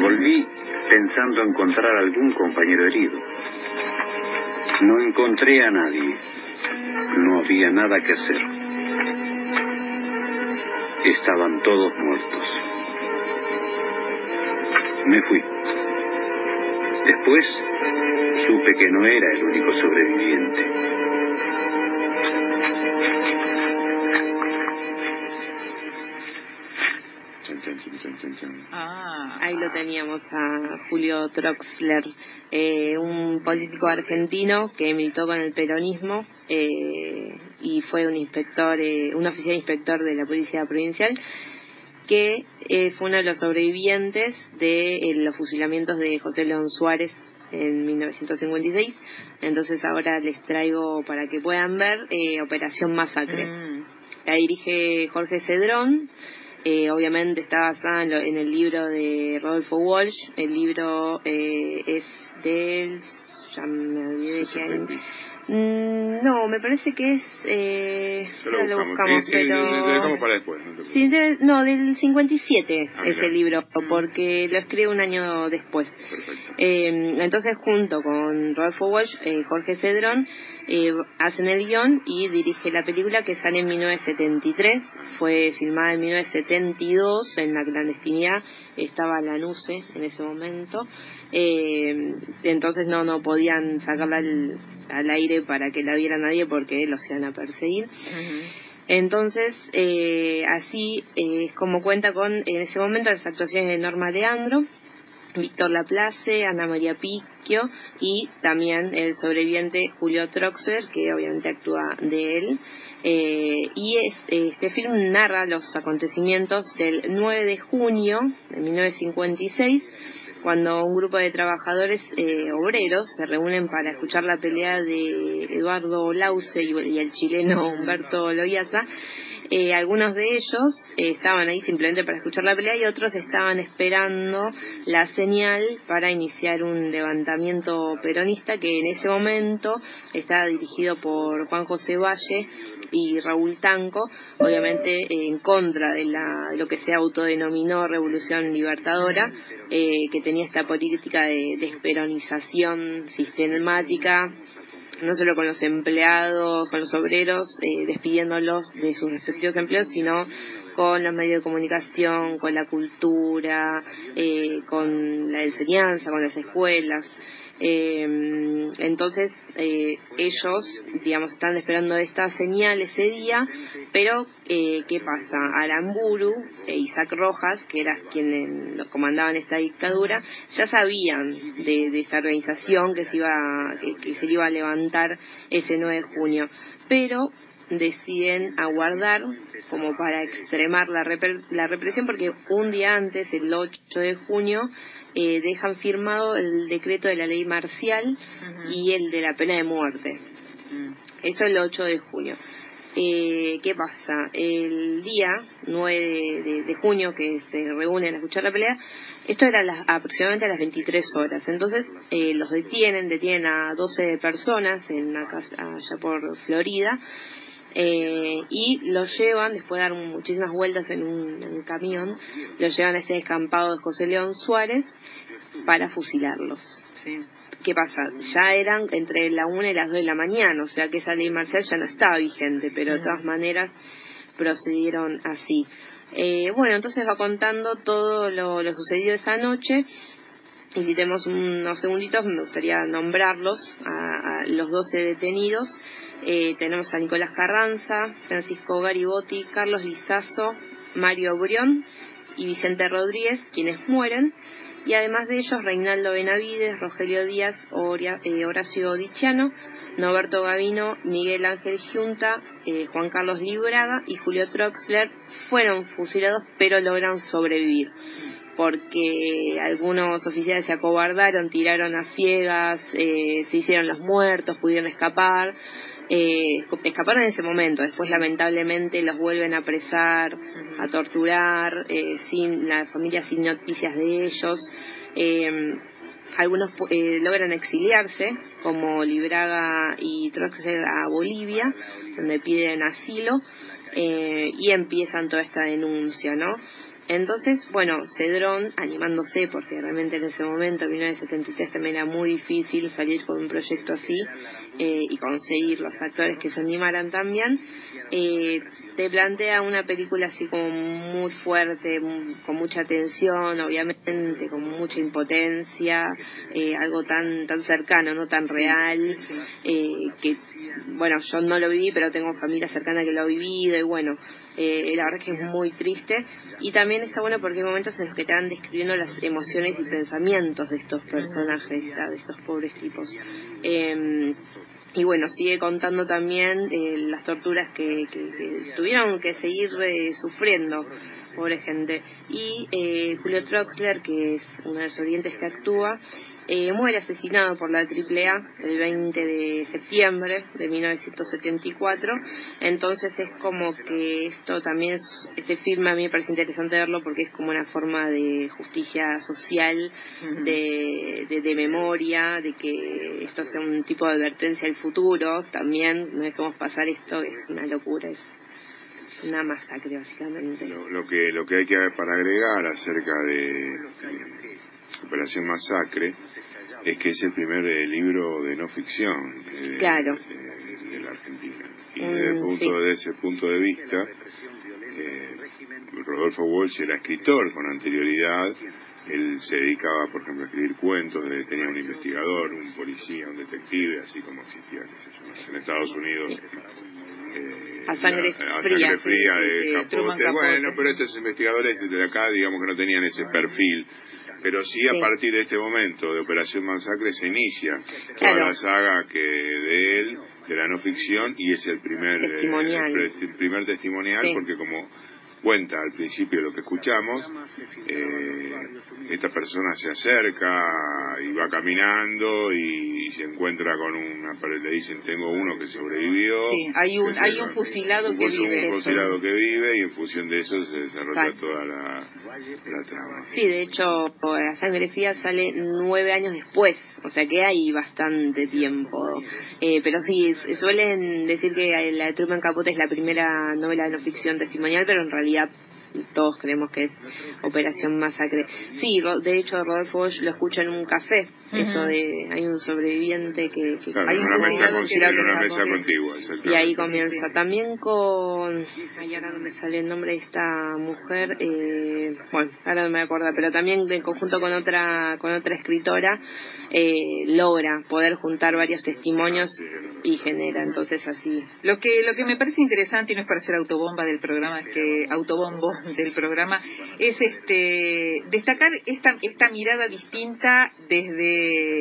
Volví pensando encontrar algún compañero herido. No encontré a nadie. No había nada que hacer. Estaban todos muertos. Me fui. Después supe que no era el único sobreviviente. Ah. Ahí lo teníamos a Julio Troxler, eh, un político argentino que militó con el peronismo eh, y fue un inspector, eh, un oficial inspector de la Policía Provincial que fue uno de los sobrevivientes de los fusilamientos de José León Suárez en 1956. Entonces ahora les traigo para que puedan ver Operación Masacre. Mm. La dirige Jorge Cedrón. Eh, obviamente está basada en, el libro de Rodolfo Walsh. El libro eh, es del. Ya me olvidé mm, no, me parece que es. Eh, lo, buscamos, sí, pero. Sí, dejamos para después. No, no del 57 ah, es el libro, porque lo escribe un año después. Eh, entonces, junto con Rodolfo Walsh, eh, Jorge Cedrón eh, hacen el guion y dirige la película que sale en 1973. Fue filmada en 1972 en la clandestinidad. Estaba la NUCE en ese momento. Eh, entonces no, no podían sacarla al, aire para que la viera nadie porque los iban a perseguir. Entonces, eh, así es como cuenta con, en ese momento, las actuaciones de Norma Leandro, Víctor Laplace, Ana María Picchio y también el sobreviviente Julio Troxler, que obviamente actúa de él. Eh, y este film narra los acontecimientos del 9 de junio de 1956, cuando un grupo de trabajadores eh, obreros se reúnen para escuchar la pelea de Eduardo Lause y, el chileno Humberto Loiaza eh, algunos de ellos eh, estaban ahí simplemente para escuchar la pelea y otros estaban esperando la señal para iniciar un levantamiento peronista que en ese momento estaba dirigido por Juan José Valle y Raúl Tanco, obviamente en contra de, la, lo que se autodenominó Revolución Libertadora, eh, que tenía esta política de desperonización sistemática no solo con los empleados, con los obreros, eh, despidiéndolos de sus respectivos empleos, sino con los medios de comunicación, con la cultura, eh, con la enseñanza, con las escuelas. Eh, entonces, eh, ellos, digamos, están esperando esta señal ese día, pero eh, ¿qué pasa? Aramburu e Isaac Rojas, que eran quienes comandaban esta dictadura, ya sabían de, esta organización que se, iba, que, se iba a levantar ese 9 de junio, pero deciden aguardar como para extremar la, la represión porque un día antes, el 8 de junio, eh, dejan firmado el decreto de la ley marcial y el de la pena de muerte. Mm. Eso el 8 de junio. Eh, ¿Qué pasa? El día 9 de, junio que se reúnen a escuchar la pelea, esto era aproximadamente a las 23 horas. Entonces eh, los detienen, detienen a 12 personas en una casa allá por Florida eh, y lo llevan, después de dar muchísimas vueltas en un, camión, lo llevan a este descampado de José León Suárez para fusilarlos. ¿Qué pasa? Ya eran entre la una y las dos de la mañana, o sea que esa ley marcial ya no estaba vigente, pero de todas maneras procedieron así. Eh, bueno, entonces va contando todo lo, lo sucedido esa noche tenemos unos segunditos me gustaría nombrarlos a, los 12 detenidos. Eh, tenemos a Nicolás Carranza, Francisco Garibotti, Carlos Lizazo, Mario Brión y Vicente Rodríguez, quienes mueren. Y además de ellos, Reinaldo Benavides, Rogelio Díaz, eh, Horacio Diciano, Noberto Gavino, Miguel Ángel Junta, eh, Juan Carlos Libraga y Julio Troxler fueron fusilados pero lograron sobrevivir porque algunos oficiales se acobardaron, tiraron a ciegas, eh, se hicieron los muertos, pudieron escapar. Eh, escaparon en ese momento, después lamentablemente los vuelven a apresar, a torturar, eh, sin la familia sin noticias de ellos. algunos logran exiliarse, como Libraga y Troxler a Bolivia, donde piden asilo, y empiezan toda esta denuncia, ¿no? Entonces, bueno, Cedrón, animándose, porque realmente en ese momento, en 1973, también era muy difícil salir con un proyecto así eh, y conseguir los actores que se animaran también, eh, te plantea una película así como muy fuerte, con mucha tensión, obviamente, con mucha impotencia, eh, algo tan tan cercano, no tan real, eh, que bueno, yo no lo viví, pero tengo familia cercana que lo ha vivido y bueno, eh, la verdad es que es muy triste y también está bueno porque hay momentos en los que te van describiendo las emociones y pensamientos de estos personajes, de estos pobres tipos. Eh, y bueno, sigue contando también eh, las torturas que, que, tuvieron que seguir eh, sufriendo, pobre gente. Y eh, Julio Troxler, que es uno de los orientes que actúa, eh, muere asesinado por la AAA el 20 de septiembre de 1974. Entonces es como que esto también, es, este filme a mí me parece interesante verlo porque es como una forma de justicia social, de, de, memoria, de que esto sea un tipo de advertencia al futuro. También no dejemos pasar esto, es una locura. Es una masacre básicamente. Lo, que lo que hay que para agregar acerca de Operación Masacre es que es el primer eh, libro de no ficción eh, claro. de, la Argentina. Y mm, desde, punto, ese punto de vista, eh, Rodolfo Walsh era escritor con anterioridad. Él se dedicaba, por ejemplo, a escribir cuentos, tenía un investigador, un policía, un detective, así como existía en Estados Unidos. a sangre fría, fría de, Capote. Bueno, pero estos investigadores de acá, digamos que no tenían ese perfil pero sí, a partir de este momento de Operación Masacre se inicia toda la saga que de él, de la no ficción, y es el primer testimonial, el primer testimonial porque como cuenta al principio lo que escuchamos, eh, esta persona se acerca y va caminando y, se encuentra con una le dicen tengo uno que sobrevivió sí, hay un hay un fusilado que vive un fusilado que vive y en función de eso se desarrolla toda la, sí de hecho la sangre fría sale nueve años después o sea que hay bastante tiempo eh, pero sí suelen decir que la de Truman Capote es la primera novela de no ficción testimonial pero en realidad todos creemos que es Operación Masacre. Sí, de hecho Rodolfo lo escucha en un café, eso de hay un sobreviviente que, hay una mesa, contigua, y ahí comienza también con ay ahora no me sale el nombre de esta mujer eh, bueno ahora no me acuerdo pero también en conjunto con otra con otra escritora eh, logra poder juntar varios testimonios y genera entonces así. Lo que lo que me parece interesante y no es para ser autobomba del programa es que autobombo del programa es este destacar esta esta mirada distinta desde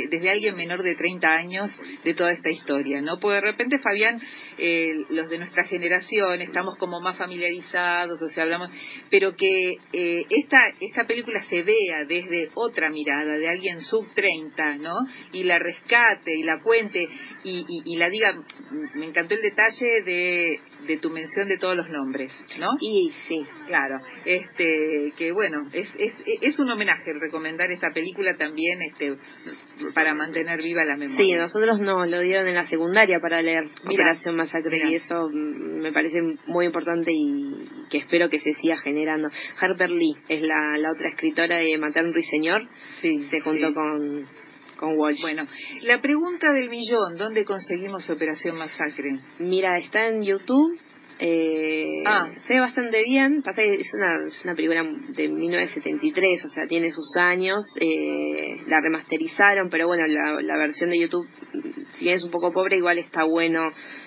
desde alguien menor de 30 años de toda esta historia, ¿no? Porque de repente Fabián eh, los de nuestra generación estamos como más familiarizados, o sea, hablamos, pero que eh, esta esta película se vea desde otra mirada de alguien sub 30, ¿no? Y la rescate y la cuente y, y la diga, me encantó el detalle de de tu mención de todos los nombres, ¿no? Y sí, claro, este que bueno, es, es, es un homenaje recomendar esta película también este para mantener viva la memoria. Sí, nosotros nos lo dieron en la secundaria para leer Operación Masacre y eso me parece muy importante y que espero que se siga generando. Harper Lee es la, la otra escritora de Matar un ruiseñor, sí, se juntó con con Walsh. Bueno, la pregunta del millón, ¿dónde conseguimos Operación Masacre? Mira, está en YouTube. Eh, ah. Se ve bastante bien. Pasa que es una, es una película de 1973, o sea, tiene sus años. Eh, la remasterizaron, pero bueno, la, la, versión de YouTube, si bien es un poco pobre, igual está bueno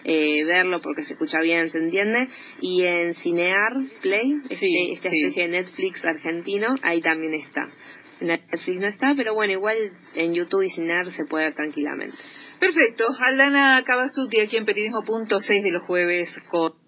eh, verlo porque se escucha bien, se entiende. Y en Cinear Play, este, esta especie de Netflix argentino, ahí también está. Netflix no está, pero bueno, igual en YouTube y Cinar se puede ver tranquilamente. Perfecto. Aldana Cavasuti aquí en Periodismo.6 de los jueves con